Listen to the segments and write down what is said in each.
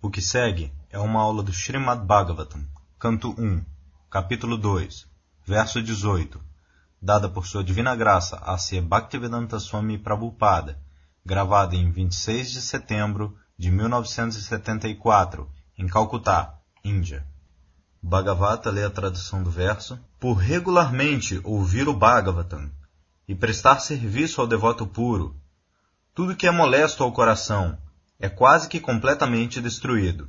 O que segue é uma aula do Srimad Bhagavatam, canto 1, capítulo 2, verso 18, dada por sua divina graça a Sri Bhaktivedanta Swami Prabhupada, gravada em 26 de setembro de 1974, em Calcutá, Índia. Bhagavata lê a tradução do verso. Por regularmente ouvir o Bhagavatam e prestar serviço ao devoto puro, tudo que é molesto ao coração é quase que completamente destruído.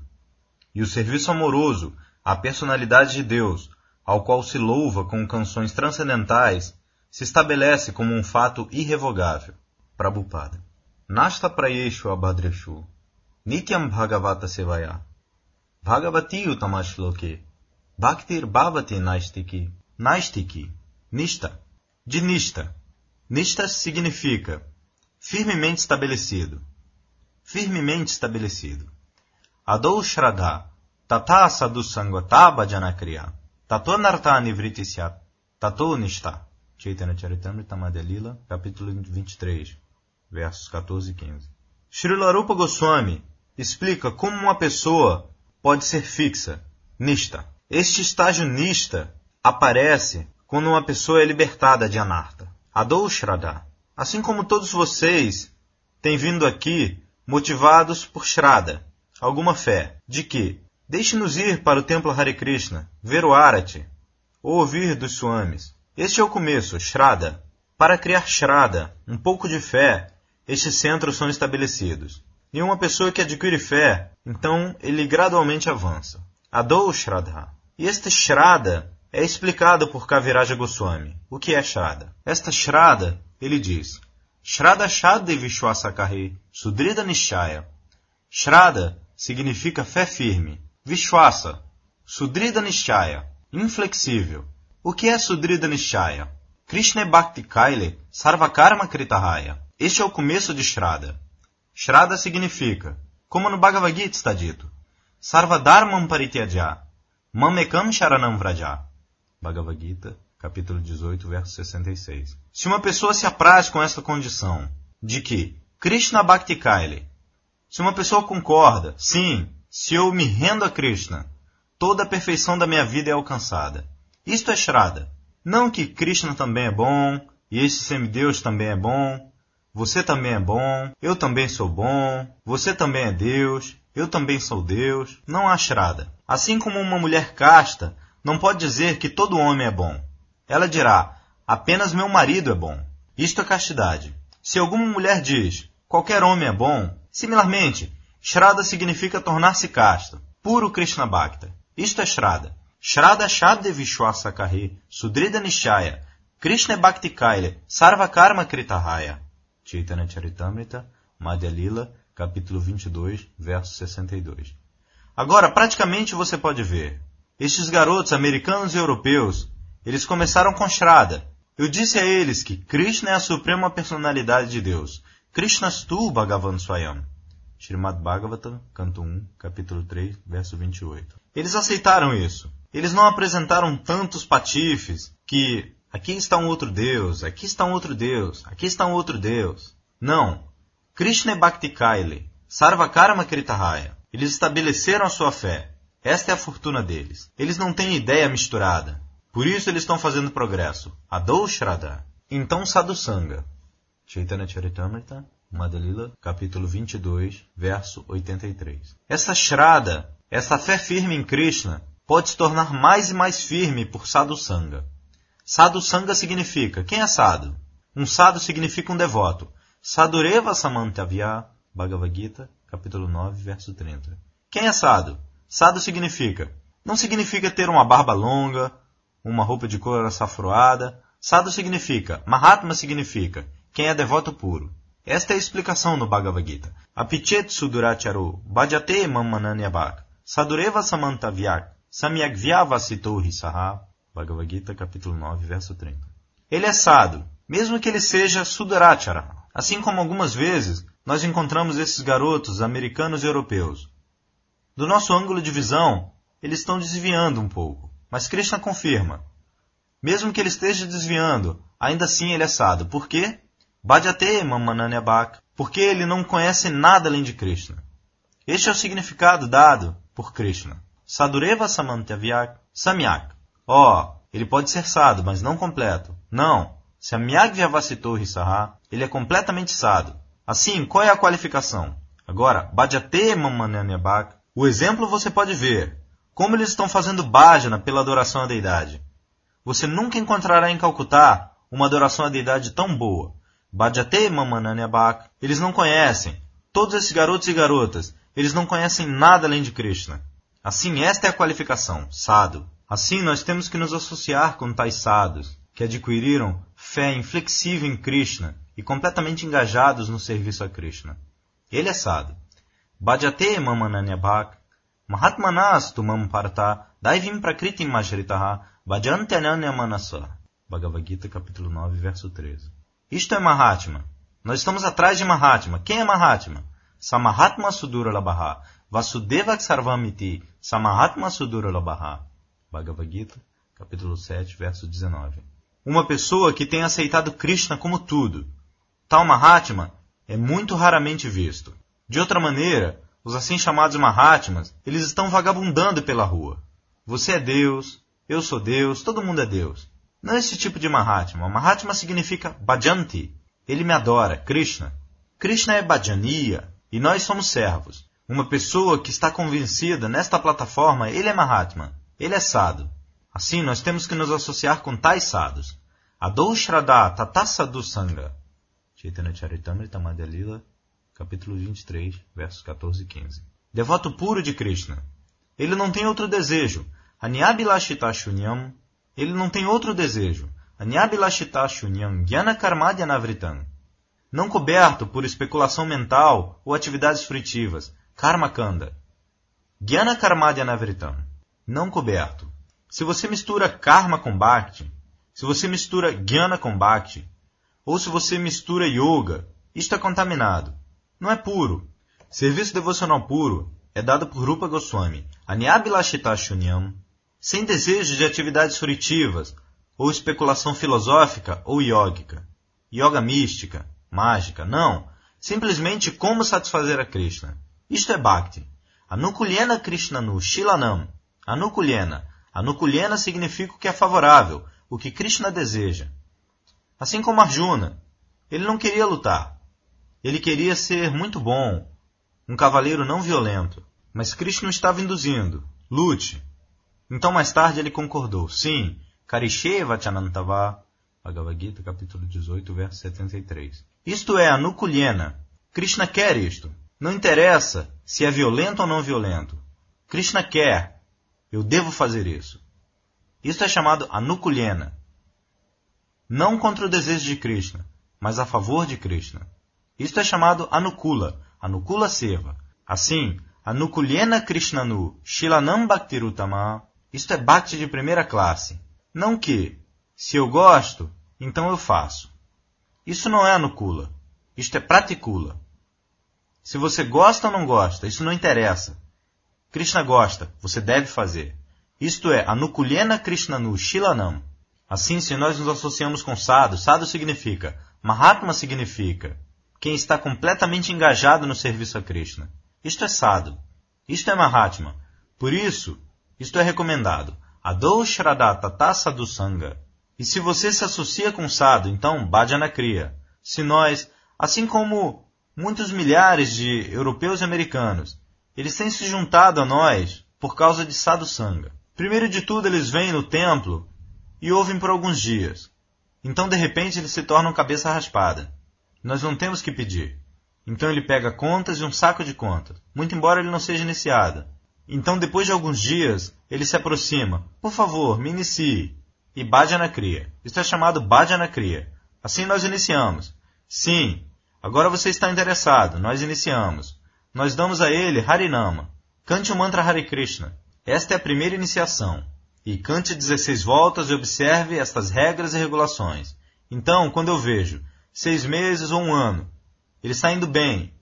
E o serviço amoroso à personalidade de Deus, ao qual se louva com canções transcendentais, se estabelece como um fato irrevogável. Prabhupada. Nasta prayeshu abhadreshu. Nityam bhagavata sevaya. Bhagavati utamashloke. Bhaktir bhavati naistiki. Naistiki. Nista. De nista. Nista significa firmemente estabelecido firmemente estabelecido. Adou Shraddha, Tata Sadhu Sangata Bhajanakriya, Tato Nartani Vritisya, Tato Nishta. Chaitanya Charitamrita Madhya capítulo 23, versos 14 e 15. Srila Rupa Goswami explica como uma pessoa pode ser fixa, nista. Este estágio nista aparece quando uma pessoa é libertada de anarta. Adou Shraddha. Assim como todos vocês têm vindo aqui motivados por Shraddha, alguma fé, de que deixe-nos ir para o templo Hare Krishna, ver o Arati, ou ouvir dos Swamis. Este é o começo, Shraddha. Para criar Shraddha, um pouco de fé, estes centros são estabelecidos. E uma pessoa que adquire fé, então ele gradualmente avança. Adou Shraddha. E este Shraddha é explicado por Kaviraja Goswami. O que é Shraddha? Esta Shraddha, ele diz, Shraddha Shadde Vishwasakahe, Sudrida Nishaya. Shraddha significa fé firme. Vishwasa, Sudrida Nishaya, inflexível. O que é Sudrida Nishaya? Krishna Bhakti Kaile Sarvakarma Kritahaya. Este é o começo de Shraddha. Shraddha significa, como no Bhagavad Gita está dito, Sarvadharmam Parityaja, Mamekam Sharanam Vraja. Bhagavad Gita capítulo 18, verso 66. Se uma pessoa se apraz com essa condição de que Krishna Bhakti Kaile, se uma pessoa concorda, sim, se eu me rendo a Krishna, toda a perfeição da minha vida é alcançada. Isto é Shraddha. Não que Krishna também é bom, e esse semideus também é bom, você também é bom, eu também sou bom, você também é Deus, eu também sou Deus. Não há Shraddha. Assim como uma mulher casta não pode dizer que todo homem é bom. Ela dirá: apenas meu marido é bom. Isto é castidade. Se alguma mulher diz: qualquer homem é bom, similarmente, Shraddha significa tornar-se casto, puro Krishna Bhakta. Isto é Shraddha. Shraddha Shadde Vishwasa Kahe, Sudrida Nishaya, Krishna Bhakti Kaila, Sarva Karma Kritahaya. Chaitanya Charitamrita, Madhya Lila, capítulo 22, verso 62. Agora, praticamente você pode ver. Estes garotos americanos e europeus eles começaram com Shraddha. Eu disse a eles que Krishna é a suprema personalidade de Deus. Krishnastu Bhagavan Swayam. Srimad Bhagavatam, canto 1, capítulo 3, verso 28. Eles aceitaram isso. Eles não apresentaram tantos patifes que aqui está um outro Deus, aqui está um outro Deus, aqui está um outro Deus. Não. Krishna é Bhakti Kaile, Sarvakarma Kritahaya. Eles estabeleceram a sua fé. Esta é a fortuna deles. Eles não têm ideia misturada. Por isso eles estão fazendo progresso. Adou Shraddha. Então Sadhusanga. Chaitanya Charitamrita, Madalila, capítulo 22, verso 83. Essa Shraddha, essa fé firme em Krishna, pode se tornar mais e mais firme por Sadhusanga. Sadhusanga significa, quem é Sadhu? Um Sadhu significa um devoto. Sadureva Samantavya, Bhagavad Gita, capítulo 9, verso 30. Quem é Sadhu? Sadhu significa, não significa ter uma barba longa, uma roupa de cor açafroada. Sadhu significa, Mahatma significa, quem é devoto puro. Esta é a explicação no Bhagavad Gita. Apichet suduracharu, bhajate mamananyabhak, sadureva samantavyak, samyagvyavasitorhi saha. Bhagavad Gita, capítulo 9, verso 30. Ele é sado, mesmo que ele seja sudurachara. Assim como algumas vezes nós encontramos esses garotos americanos e europeus. Do nosso ângulo de visão, eles estão desviando um pouco. Mas Krishna confirma. Mesmo que ele esteja desviando, ainda assim ele é sado. Por quê? Bhajate Mamananyabhak. Porque ele não conhece nada além de Krishna. Este é o significado dado por Krishna. Sadureva Samantavyak Samyak. Ó, oh, ele pode ser sado, mas não completo. Não. Se a Myagvyavasitor Risaha, ele é completamente sado. Assim, qual é a qualificação? Agora, Bhajate Mamananyabhak, o exemplo você pode ver. Como eles estão fazendo bhajana pela adoração à deidade. Você nunca encontrará em Calcutá uma adoração à deidade tão boa. Bhajate Mamananyabhak, eles não conhecem. Todos esses garotos e garotas, eles não conhecem nada além de Krishna. Assim, esta é a qualificação, sado. Assim, nós temos que nos associar com tais sadhus, que adquiriram fé inflexível em Krishna e completamente engajados no serviço a Krishna. Ele é sado. Bhajate mamananyabhak, mahatmanastu mam parta, daivim prakritim mashritaha, bhajantananya manasa. Bhagavad Gita, capítulo 9, verso 13. Isto é Mahatma. Nós estamos atrás de Mahatma. Quem é Mahatma? Samahatma Sudura Labaha, Vasudeva Sarvamiti, Samahatma Sudura Labaha. Bhagavad Gita, capítulo 7, verso 19. Uma pessoa que tem aceitado Krishna como tudo. Tal Mahatma é muito raramente visto. De outra maneira, os assim chamados Mahatmas, eles estão vagabundando pela rua. Você é Deus, eu sou Deus, todo mundo é Deus. Não esse tipo de Mahatma. Mahatma significa Bhajanti. Ele me adora, Krishna. Krishna é Bhajaniya e nós somos servos. Uma pessoa que está convencida nesta plataforma, ele é Mahatma. Ele é sado. Assim, nós temos que nos associar com tais sados. Adou Shraddha Tatasadu Sangha. Chaitanya Charitamrita Madhyalila, capítulo 23, versos 14 e 15. Devoto puro de Krishna. Ele não tem outro desejo. Anyabilashita Shunyam. Ele não tem outro desejo. Anyabilashita Shunyam Gyana Karmadyanavritam. Não coberto por especulação mental ou atividades fruitivas. Karma Kanda. Gyana Karmadyanavritam não coberto. Se você mistura karma com bhakti, se você mistura jnana com bhakti, ou se você mistura yoga, isto é contaminado. Não é puro. Serviço devocional puro é dado por Rupa Goswami, Anyabilashita Shunyam, sem desejo de atividades fruitivas, ou especulação filosófica ou yógica, yoga mística, mágica, não. Simplesmente como satisfazer a Krishna. Isto é Bhakti. Anukulyena Krishnanu Shilanam Anukulena. Anukulena significa o que é favorável, o que Krishna deseja. Assim como Arjuna. Ele não queria lutar. Ele queria ser muito bom, um cavaleiro não violento. Mas Krishna estava induzindo. Lute. Então mais tarde ele concordou. Sim, Karishe Vachanantava. Bhagavad Gita, capítulo 18, verso 73. Isto é Anukulena. Krishna quer isto. Não interessa se é violento ou não violento. Krishna quer. Eu devo fazer isso. Isso é chamado anukulena. Não contra o desejo de Krishna, mas a favor de Krishna. Isto é chamado anukula, anukula seva. Assim, anukulena krishnanu shilanam bhaktirutama. Isto é bhakti de primeira classe. Não que, se eu gosto, então eu faço. Isso não é anukula. Isto é praticula. Se você gosta ou não gosta, isso não interessa. Krishna gosta, você deve fazer. Isto é, Anukulena Krishnanu Shilanam. Assim, se nós nos associamos com Sadhu, Sadhu significa, Mahatma significa, quem está completamente engajado no serviço a Krishna. Isto é Sadhu. Isto é Mahatma. Por isso, isto é recomendado. Adou Shradata Sadhu Sangha. E se você se associa com Sadhu, então Bhajana Kriya. Se nós, assim como muitos milhares de europeus e americanos, eles têm se juntado a nós por causa de Sadhu Sangha. Primeiro de tudo, eles vêm no templo e ouvem por alguns dias. Então, de repente, eles se tornam cabeça raspada. Nós não temos que pedir. Então ele pega contas e um saco de contas, muito embora ele não seja iniciado. Então, depois de alguns dias, ele se aproxima. Por favor, me inicie. E Bhajana Kriya. Isso é chamado Bhajana Kriya. Assim nós iniciamos. Sim, agora você está interessado. Nós iniciamos nós damos a ele Harinama. Cante o mantra Hare Krishna. Esta é a primeira iniciação. E cante 16 voltas e observe estas regras e regulações. Então, quando eu vejo seis meses ou um ano, ele está indo bem,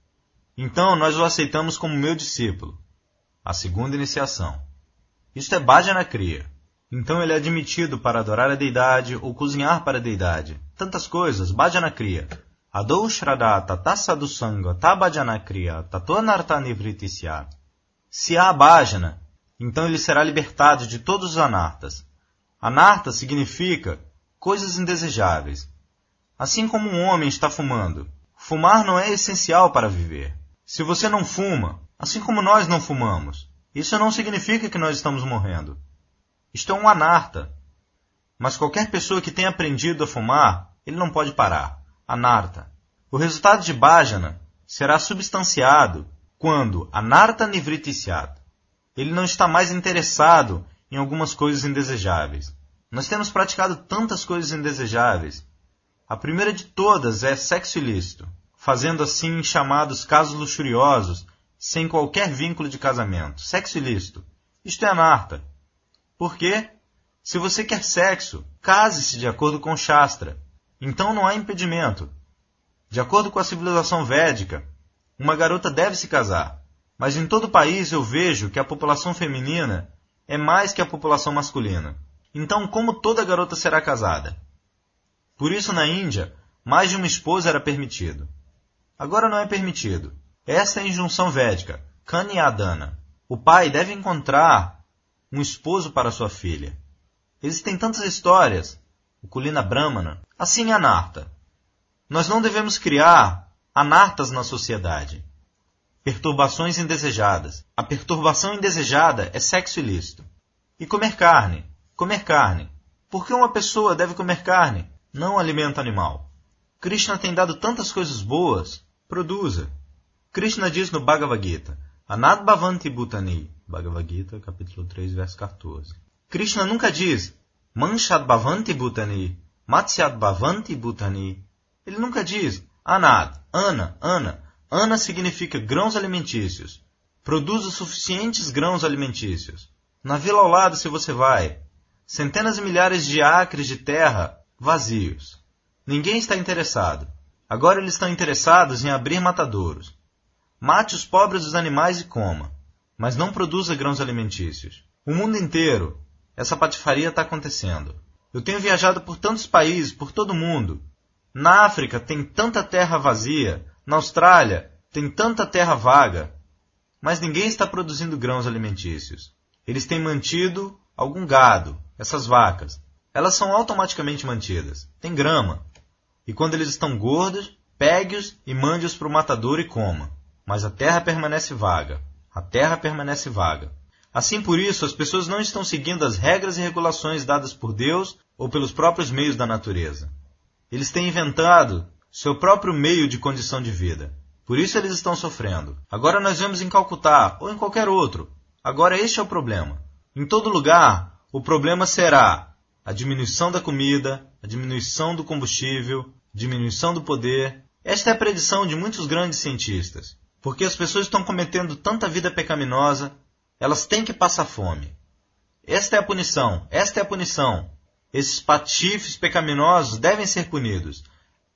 então nós o aceitamos como meu discípulo. A segunda iniciação. Isto é Bhajana Kriya. Então ele é admitido para adorar a deidade ou cozinhar para a deidade. Tantas coisas, Bhajana Kriya. Adou Shraddha Tata Sadhusanga Tabhajana Kriya Tatonarta Nivritisya. Se há bhajana, então ele será libertado de todos os anartas. Anarta significa coisas indesejáveis. Assim como um homem está fumando, fumar não é essencial para viver. Se você não fuma, assim como nós não fumamos, isso não significa que nós estamos morrendo. Isto é um anarta. Mas qualquer pessoa que tenha aprendido a fumar, ele não pode parar. Anarta. O resultado de bhajana será substanciado quando anarta nivrittisyat. Ele não está mais interessado em algumas coisas indesejáveis. Nós temos praticado tantas coisas indesejáveis. A primeira de todas é sexo ilícito, fazendo assim chamados casos luxuriosos sem qualquer vínculo de casamento. Sexo ilícito. Isto é anarta. Por quê? Se você quer sexo, case-se de acordo com Shastra. Então não há impedimento. De acordo com a civilização védica, uma garota deve se casar. Mas em todo o país eu vejo que a população feminina é mais que a população masculina. Então, como toda garota será casada? Por isso, na Índia, mais de uma esposa era permitido. Agora não é permitido. Esta é a injunção védica, Kanyadana. O pai deve encontrar um esposo para sua filha. Existem tantas histórias, o Kulina Brahmana, assim Anarta. Nós não devemos criar anartas na sociedade. Perturbações indesejadas. A perturbação indesejada é sexo ilícito. E comer carne. Comer carne. Por que uma pessoa deve comer carne? Não alimento animal. Krishna tem dado tantas coisas boas. Produza. Krishna diz no Bhagavad Gita, Anad Bhavanti Bhutani, Bhagavad Gita, capítulo 3, verso 14. Krishna nunca diz, Manshad Bhavanti Bhutani, Matsyad Bhavanti Bhutani. Ele nunca diz, Anad, Ana, Ana. Ana significa grãos alimentícios. Produza suficientes grãos alimentícios. Na vila ao lado, se você vai, centenas e milhares de acres de terra vazios. Ninguém está interessado. Agora eles estão interessados em abrir matadouros. Mate os pobres dos animais e coma, mas não produza grãos alimentícios. O mundo inteiro, essa patifaria está acontecendo. Eu tenho viajado por tantos países, por todo o mundo. Na África tem tanta terra vazia, na Austrália tem tanta terra vaga, mas ninguém está produzindo grãos alimentícios. Eles têm mantido algum gado, essas vacas. Elas são automaticamente mantidas. Tem grama. E quando eles estão gordos, pegue-os e mande-os para o matador e coma mas a terra permanece vaga. A terra permanece vaga. Assim por isso, as pessoas não estão seguindo as regras e regulações dadas por Deus ou pelos próprios meios da natureza. Eles têm inventado seu próprio meio de condição de vida. Por isso eles estão sofrendo. Agora nós vemos em Calcutá ou em qualquer outro. Agora este é o problema. Em todo lugar, o problema será a diminuição da comida, a diminuição do combustível, diminuição do poder. Esta é a predição de muitos grandes cientistas. Porque as pessoas estão cometendo tanta vida pecaminosa, elas têm que passar fome. Esta é a punição, esta é a punição. Esses patifes pecaminosos devem ser punidos.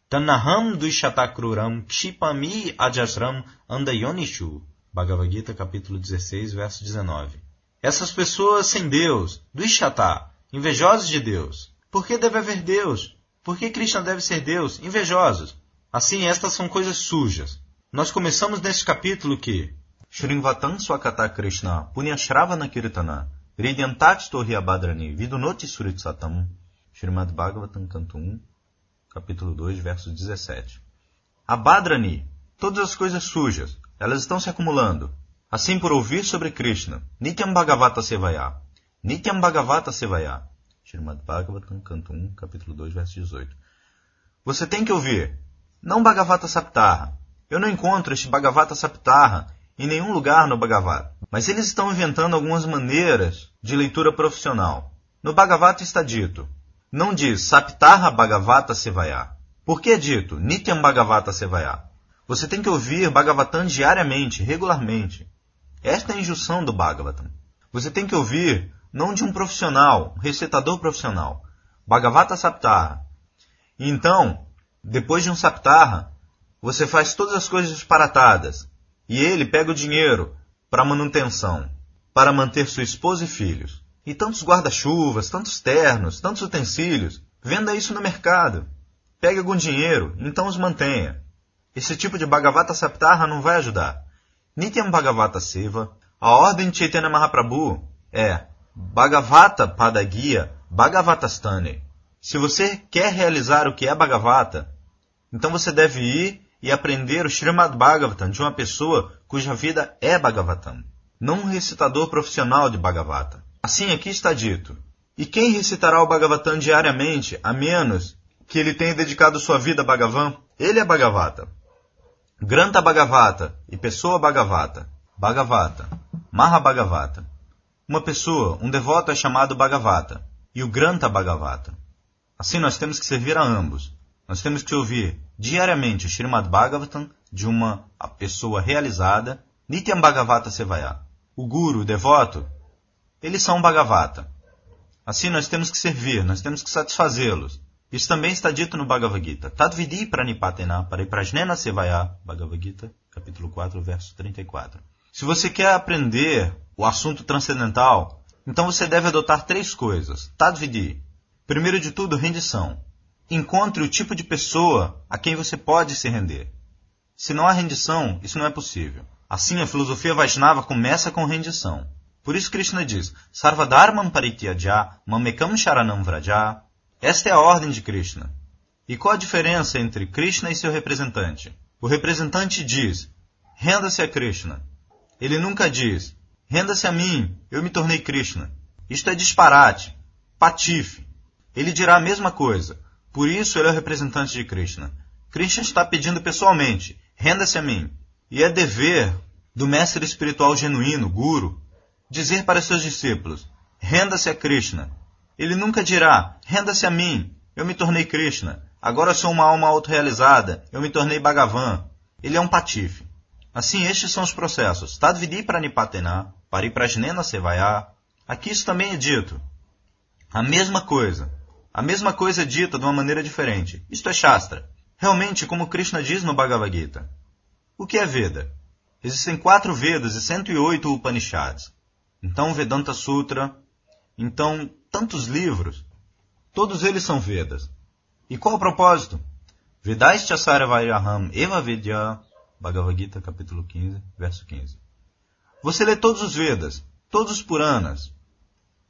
Tanaham duishatakruram kshipami ajasram andayonishu. Bhagavad Gita, capítulo 16, verso 19. Essas pessoas sem Deus, duishata, invejosos de Deus. Por que deve haver Deus? Por que Krishna deve ser Deus? Invejosos. Assim, estas são coisas sujas. Nós começamos neste capítulo que Shrinvatam Swakata Krishna Punyashravana Kirtana Ridentat Torriabadrani Vidunoti Suritsatam Srimad Bhagavatam, canto 1, capítulo 2, verso 17. Abadrani, todas as coisas sujas, elas estão se acumulando. Assim por ouvir sobre Krishna, Nityam Bhagavata Sevaya, Nityam Bhagavata Sevaya, Srimad Bhagavatam, canto 1, capítulo 2, verso 18. Você tem que ouvir, não Bhagavata Saptaha, eu não encontro este Bhagavata Saptaha em nenhum lugar no Bhagavata, mas eles estão inventando algumas maneiras de leitura profissional. No Bhagavata está dito, não diz Saptaha Bhagavata Sevaya. Por que é dito Nityam Bhagavata Sevaya? Você tem que ouvir Bhagavatam diariamente, regularmente. Esta é a injunção do Bhagavatam. Você tem que ouvir não de um profissional, um recitador profissional. Bhagavata Saptaha. E então, depois de um Saptaha, você faz todas as coisas disparatadas, e ele pega o dinheiro para manutenção, para manter sua esposa e filhos. E tantos guarda-chuvas, tantos ternos, tantos utensílios, venda isso no mercado. pegue algum dinheiro, então os mantenha. Esse tipo de Bhagavata Saptaha não vai ajudar. Nityam Bhagavata Seva, a ordem de Chaitanya Mahaprabhu é Bhagavata Padagia Bhagavatastane. Se você quer realizar o que é Bhagavata, então você deve ir e aprender o Srimad Bhagavatam de uma pessoa cuja vida é Bhagavatam, não um recitador profissional de Bhagavata. Assim aqui está dito: E quem recitará o Bhagavatam diariamente, a menos que ele tenha dedicado sua vida a Bhagavan? Ele é Bhagavata. Granta Bhagavata e Pessoa Bhagavata. Bhagavata. Mahabhagavata. Uma pessoa, um devoto é chamado Bhagavata e o Granta Bhagavata. Assim nós temos que servir a ambos. Nós temos que ouvir diariamente o Srimad Bhagavatam de uma pessoa realizada, Nityam Bhagavata Sevaya. O guru, o devoto, eles são Bhagavata. Assim nós temos que servir, nós temos que satisfazê-los. Isso também está dito no Bhagavad Gita. Tadvidi pranipatena pariprajnena sevaya. Bhagavad Gita, capítulo 4, verso 34. Se você quer aprender o assunto transcendental, então você deve adotar três coisas. Tadvidi. Primeiro de tudo, rendição. Encontre o tipo de pessoa a quem você pode se render. Se não há rendição, isso não é possível. Assim, a filosofia Vaishnava começa com rendição. Por isso Krishna diz, Sarvadharman parityaja, mamekam sharanam vraja, esta é a ordem de Krishna. E qual a diferença entre Krishna e seu representante? O representante diz: renda-se a Krishna. Ele nunca diz: renda-se a mim, eu me tornei Krishna. Isto é disparate, patife. Ele dirá a mesma coisa. Por isso ele é o representante de Krishna. Krishna está pedindo pessoalmente: renda-se a mim. E é dever do mestre espiritual genuíno, Guru, dizer para seus discípulos: renda-se a Krishna. Ele nunca dirá: renda-se a mim, eu me tornei Krishna. Agora sou uma alma autorrealizada, eu me tornei Bhagavan. Ele é um patife. Assim, estes são os processos. Tadvidi pranipatena, pariprajnena sevaya. Aqui isso também é dito. A mesma coisa. A mesma coisa é dita de uma maneira diferente. Isto é Shastra. Realmente, como Krishna diz no Bhagavad Gita. O que é Veda? Existem quatro Vedas e 108 Upanishads. Então, Vedanta Sutra. Então, tantos livros, todos eles são Vedas. E qual o propósito? Vedaischa Saravairaham Eva Vidya, Bhagavad Gita, capítulo 15, verso 15. Você lê todos os Vedas, todos os Puranas,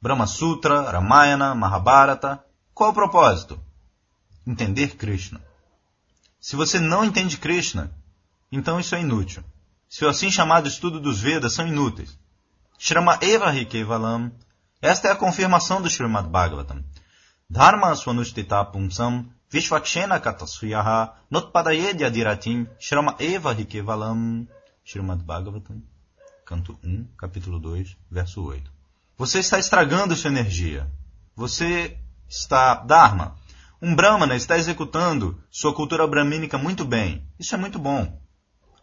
Brahma Sutra, Ramayana, Mahabharata. Qual o propósito? Entender Krishna. Se você não entende Krishna, então isso é inútil. Seu assim chamado estudo dos Vedas são inúteis. Shrama Eva Hikevalam esta é a confirmação do Srimad Bhagavatam. Dharma swanustita pumsam vishvakshena katasviyaha notpadayedya diratim shrama eva hikevalam. Srimad Bhagavatam, canto 1, capítulo 2, verso 8. Você está estragando sua energia. Você está, Dharma, um Brahmana está executando sua cultura brahmínica muito bem. Isso é muito bom.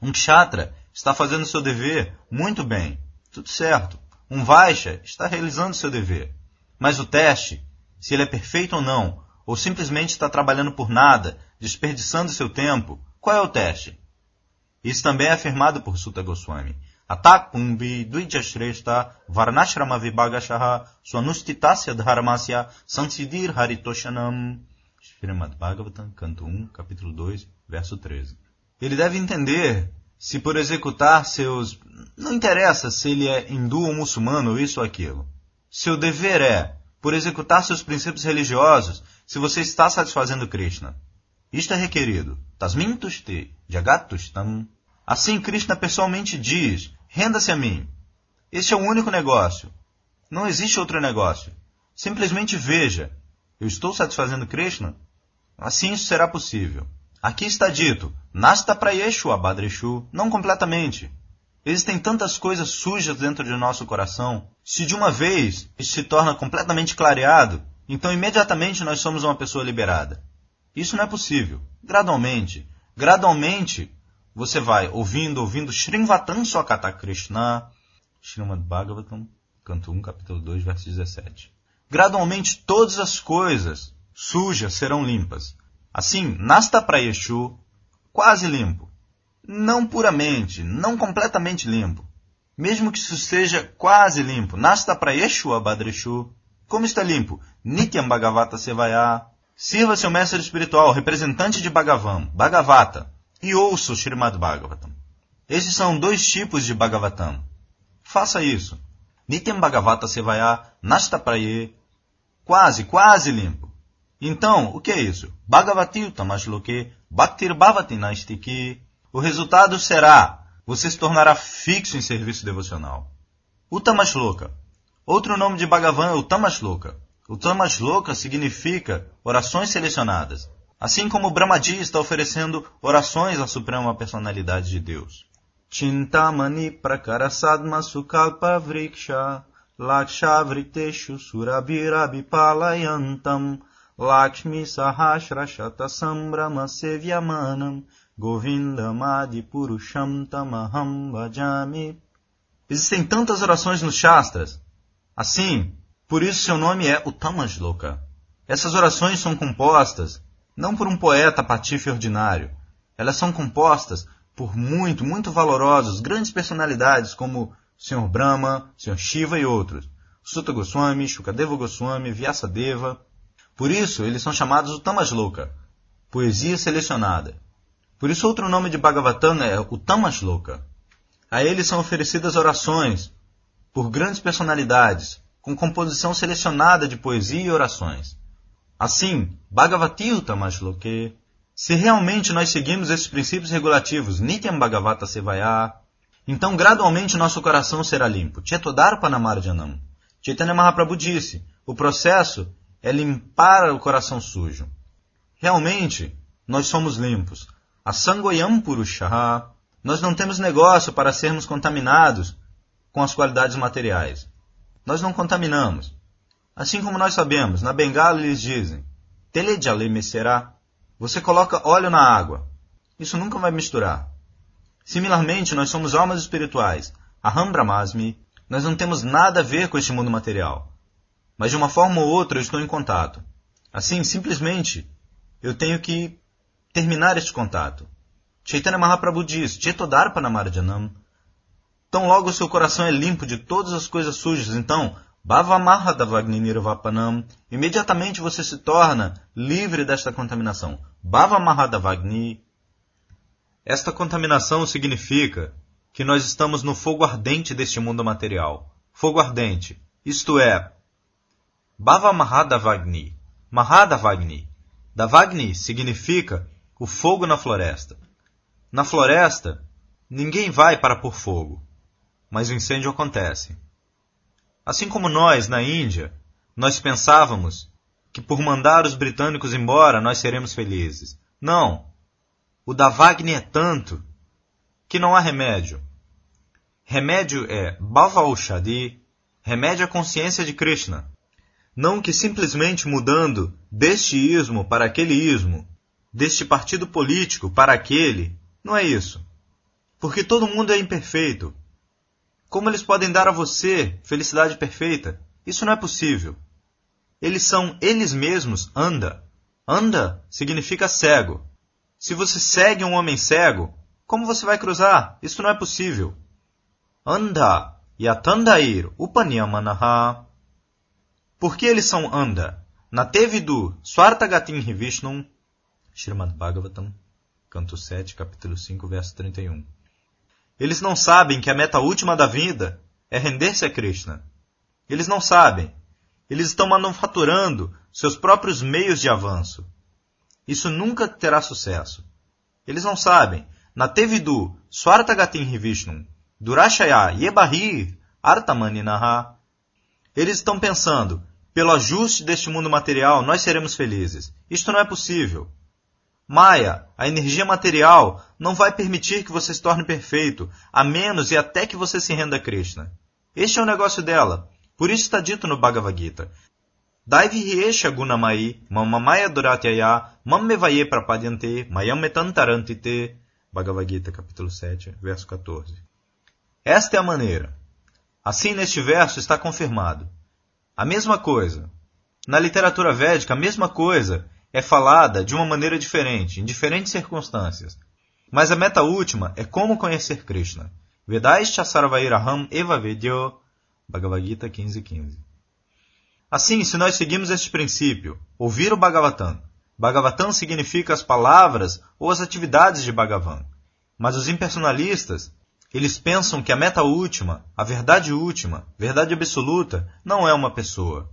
Um Kshatra está fazendo seu dever muito bem. Tudo certo. Um Vaisha está realizando seu dever. Mas o teste, se ele é perfeito ou não, ou simplesmente está trabalhando por nada, desperdiçando seu tempo, qual é o teste? Isso também é afirmado por Sutta Goswami. Atakumbi Dvijashreshta Varnashrama Vibhagashaha Swanustitasya Dharmasya Sansidir Haritoshanam Srimad Bhagavatam, canto 1, capítulo 2, verso 13. Ele deve entender se por executar seus. Não interessa se ele é hindu ou muçulmano, isso ou aquilo. Seu dever é, por executar seus princípios religiosos, se você está satisfazendo Krishna. Isto é requerido. Tasmin tushtam. Assim Krishna pessoalmente diz: renda-se a mim. Este é o único negócio. Não existe outro negócio. Simplesmente veja: eu estou satisfazendo Krishna? Assim isso será possível. Aqui está dito, Nasta prayeshu abadreshu, não completamente. Existem tantas coisas sujas dentro de nosso coração. Se de uma vez isso se torna completamente clareado, então imediatamente nós somos uma pessoa liberada. Isso não é possível. Gradualmente, gradualmente, você vai ouvindo, ouvindo Srimvatan Swakata Krishna, Srimad Bhagavatam, canto 1, capítulo 2, verso 17. Gradualmente todas as coisas sujas serão limpas. Assim, Nasta Prayeshu, quase limpo. Não puramente, não completamente limpo. Mesmo que isso seja quase limpo. Nasta Prayeshu Abadreshu. Como está limpo? Nityam Bhagavata Sevaya. Sirva seu mestre espiritual, representante de Bhagavan, Bhagavata, e ouça o Srimad Bhagavatam. Esses são dois tipos de Bhagavatam. Faça isso. Nityam Bhagavata Sevaya Nasta Praye. Quase, quase limpo. Então, o que é isso? Bhagavati Utamashloke Bhaktir Bhavati Naistiki. O resultado será, você se tornará fixo em serviço devocional. Utamashloka. Outro nome de Bhagavan é Utamashloka. Utamashloka significa orações selecionadas. Assim como Brahmaji está oferecendo orações à Suprema Personalidade de Deus. Chintamani Prakarasadma Sukalpa Vriksha Lakshavriteshu Surabhirabhipalayantam Lakshmi Sahasrashata Sambrama Sevyamanam Govindamadi Purusham Tamaham Bhajami Existem tantas orações nos Shastras. Assim, por isso seu nome é Utamashloka. Essas orações são compostas não por um poeta patife ordinário. Elas são compostas por muito, muito valorosos, grandes personalidades como Sr. Brahma, Sr. Shiva e outros. Sutta Goswami, Shukadeva Goswami, Vyasadeva. Por isso, eles são chamados Utamashloka, poesia selecionada. Por isso, outro nome de Bhagavatam é Utamashloka. A eles são oferecidas orações por grandes personalidades, com composição selecionada de poesia e orações. Assim, Bhagavati Utamashloke, se realmente nós seguimos esses princípios regulativos, Nityam Bhagavata Sevaya, então gradualmente nosso coração será limpo. Chetodarpanamarjanam. Chaitanya Mahaprabhu disse, o processo é limpar o coração sujo. Realmente, nós somos limpos. Asangoyam Purushaha. Nós não temos negócio para sermos contaminados com as qualidades materiais. Nós não contaminamos. Assim como nós sabemos, na Bengala eles dizem, Telejale será. Você coloca óleo na água. Isso nunca vai misturar. Similarmente, nós somos almas espirituais. Aham Brahmasmi. Nós não temos nada a ver com este mundo material. Mas de uma forma ou outra eu estou em contato. Assim, simplesmente, eu tenho que terminar este contato. Chaitanya Mahaprabhu diz, Chetodarpanamarjanam. Tão logo seu coração é limpo de todas as coisas sujas, então, Bhavamahadavagni Nirvapanam, imediatamente você se torna livre desta contaminação. Bhavamahadavagni. Esta contaminação significa que nós estamos no fogo ardente deste mundo material. Fogo ardente, isto é, Bhavamahadavagni. Mahadavagni. Davagni significa o fogo na floresta. Na floresta, ninguém vai para pôr fogo, mas o incêndio acontece. Assim como nós, na Índia, nós pensávamos que por mandar os britânicos embora nós seremos felizes. Não. O Davagni é tanto que não há remédio. Remédio é Bhavaushadi, remédio a consciência de Krishna. Não que simplesmente mudando deste ismo para aquele ismo, deste partido político para aquele, não é isso. Porque todo mundo é imperfeito. Como eles podem dar a você felicidade perfeita? Isso não é possível. Eles são eles mesmos anda. Anda significa cego. Se você segue um homem cego, como você vai cruzar? Isso não é possível. Anda yatandair upanyamanaha. Por que eles são anda? Natevidu Swartagatim Vishnum, Srimad Bhagavatam, canto 7, capítulo 5, verso 31. Eles não sabem que a meta última da vida é render-se a Krishna. Eles não sabem. Eles estão manufaturando seus próprios meios de avanço. Isso nunca terá sucesso. Eles não sabem. Na Tevidu, Swartagatim Vishnu, Durashaya Yebahir, Artamaninaha. Eles estão pensando, pelo ajuste deste mundo material, nós seremos felizes. Isto não é possível. Maya, a energia material, não vai permitir que você se torne perfeito, a menos e até que você se renda a Krishna. Este é o negócio dela. Por isso está dito no Bhagavad Gita. Daivihyesha gunamai, mamamaya duratyaya, mammevaye prapadyante, mayam metantarantite. Bhagavad Gita, capítulo 7, verso 14. Esta é a maneira. Assim, neste verso está confirmado. A mesma coisa. Na literatura védica, a mesma coisa é falada de uma maneira diferente, em diferentes circunstâncias. Mas a meta última é como conhecer Krishna. Vedaischa Sarvairaham Eva Vedyo, Bhagavad Gita 15.15. Assim, se nós seguimos este princípio, ouvir o Bhagavatam, Bhagavatam significa as palavras ou as atividades de Bhagavan. Mas os impersonalistas, eles pensam que a meta última, a verdade última, verdade absoluta, não é uma pessoa.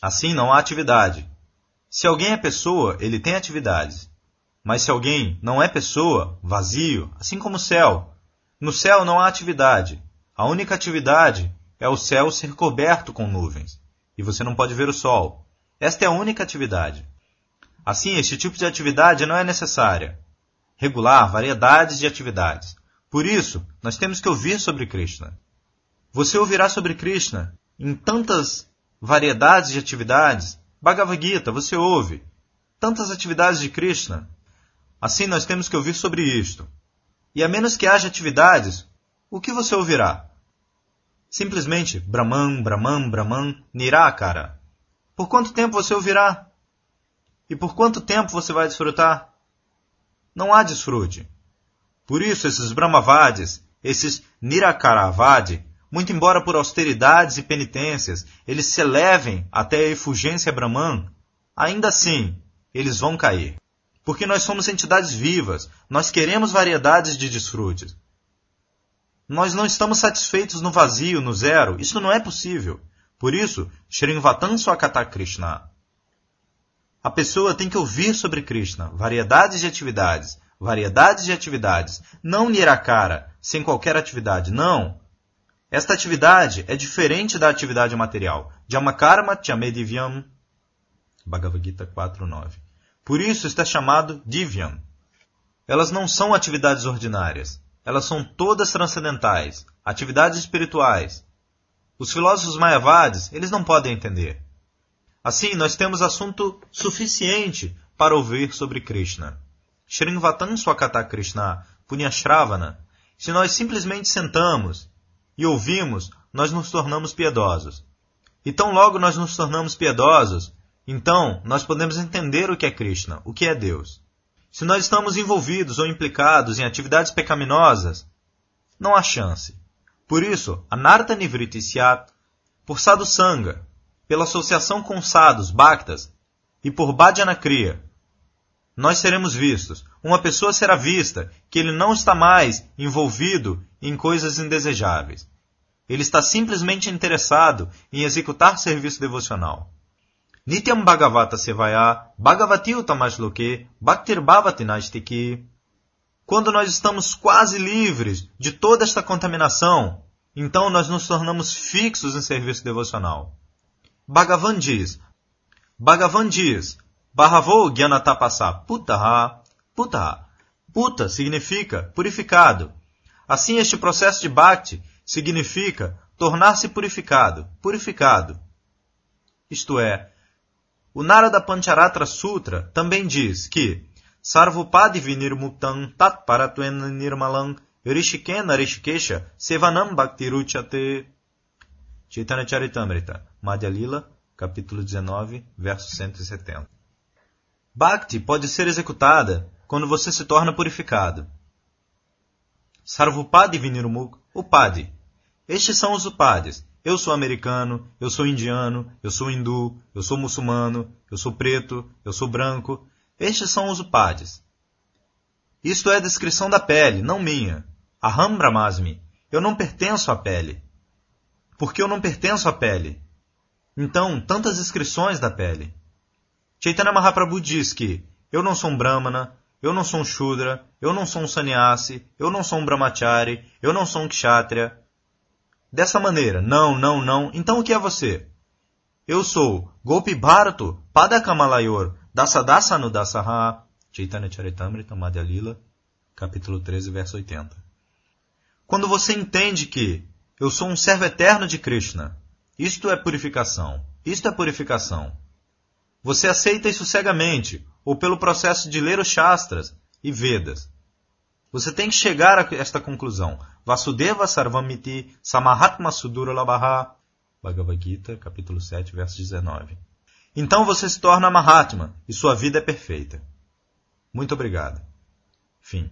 Assim não há atividade. Se alguém é pessoa, ele tem atividades. Mas se alguém não é pessoa, vazio, assim como o céu. No céu não há atividade. A única atividade é o céu ser coberto com nuvens. E você não pode ver o sol. Esta é a única atividade. Assim, este tipo de atividade não é necessária. Regular variedades de atividades. Por isso, nós temos que ouvir sobre Krishna. Você ouvirá sobre Krishna em tantas variedades de atividades. Bhagavad Gita, você ouve. Tantas atividades de Krishna. Assim, nós temos que ouvir sobre isto. E a menos que haja atividades, o que você ouvirá? Simplesmente Brahman, Brahman, Brahman, Nirakara. Por quanto tempo você ouvirá? E por quanto tempo você vai desfrutar? Não há desfrute. Por isso, esses Brahmavadis, esses Nirakaravadi, muito embora por austeridades e penitências eles se elevem até a efulgência Brahman, ainda assim eles vão cair. Porque nós somos entidades vivas, nós queremos variedades de desfrutes. Nós não estamos satisfeitos no vazio, no zero. Isso não é possível. Por isso, Srinvatan Swakata Krishna. A pessoa tem que ouvir sobre Krishna, variedades de atividades, variedades de atividades, não Nirakara, sem qualquer atividade, não. Esta atividade é diferente da atividade material. Jamakarma Chamedivyam, Bhagavad Gita 4.9. Por isso está chamado Divyam. Elas não são atividades ordinárias. Elas são todas transcendentais, atividades espirituais. Os filósofos mayavadis, eles não podem entender. Assim, nós temos assunto suficiente para ouvir sobre Krishna. Srinvatan Swakata Krishna Punyashravana. Se nós simplesmente sentamos e ouvimos, nós nos tornamos piedosos. E tão logo nós nos tornamos piedosos, então nós podemos entender o que é Krishna, o que é Deus. Se nós estamos envolvidos ou implicados em atividades pecaminosas, não há chance. Por isso, Anartha Nivriti Syat, por Sadhu Sangha, pela associação com sadhus, bhaktas, e por bhajana kriya, nós seremos vistos. Uma pessoa será vista que ele não está mais envolvido em coisas indesejáveis. Ele está simplesmente interessado em executar serviço devocional. Nityam Bhagavata Sevaya, Bhagavati Utamashloke, Bhaktir Bhavati Nastiki. Quando nós estamos quase livres de toda esta contaminação, então nós nos tornamos fixos em serviço devocional. Bhagavan diz, Bhagavan diz, Bharavo Gyanatapasa Putaha, Putaha. Puta significa purificado. Assim, este processo de Bhakti significa tornar-se purificado, purificado. Isto é, o Narada Pancharatra Sutra também diz que Sarvupadi Vinirmuktam Tat Paratven Nirmalam Rishikena Rishikesha Sevanam Bhaktiruchate Chaitanya Charitamrita, Madhya Lila, capítulo 19, verso 170. Bhakti pode ser executada quando você se torna purificado. Sarvupadi Vinirmuk, Upadi. Estes são os Upadis. Eu sou americano, eu sou indiano, eu sou hindu, eu sou muçulmano, eu sou preto, eu sou branco. Estes são os Upadis. Isto é a descrição da pele, não minha. Aham Brahmasmi. Eu não pertenço à pele porque eu não pertenço à pele. Então, tantas inscrições da pele. Chaitanya Mahaprabhu diz que eu não sou um brahmana, eu não sou um shudra, eu não sou um sannyasi, eu não sou um brahmachari, eu não sou um kshatriya. Dessa maneira, não, não, não, então o que é você? Eu sou Gopi Bharatu Padakamalayur Dasadasanu Dasaha Chaitanya Charitamrita Madhya Lila, capítulo 13, verso 80. Quando você entende que eu sou um servo eterno de Krishna. Isto é purificação. Isto é purificação. Você aceita isso cegamente, ou pelo processo de ler os Shastras e Vedas. Você tem que chegar a esta conclusão. Vasudeva Sarvamiti Samahatma Sudura Labaha. Bhagavad Gita, capítulo 7, verso 19. Então você se torna Mahatma e sua vida é perfeita. Muito obrigado. Fim.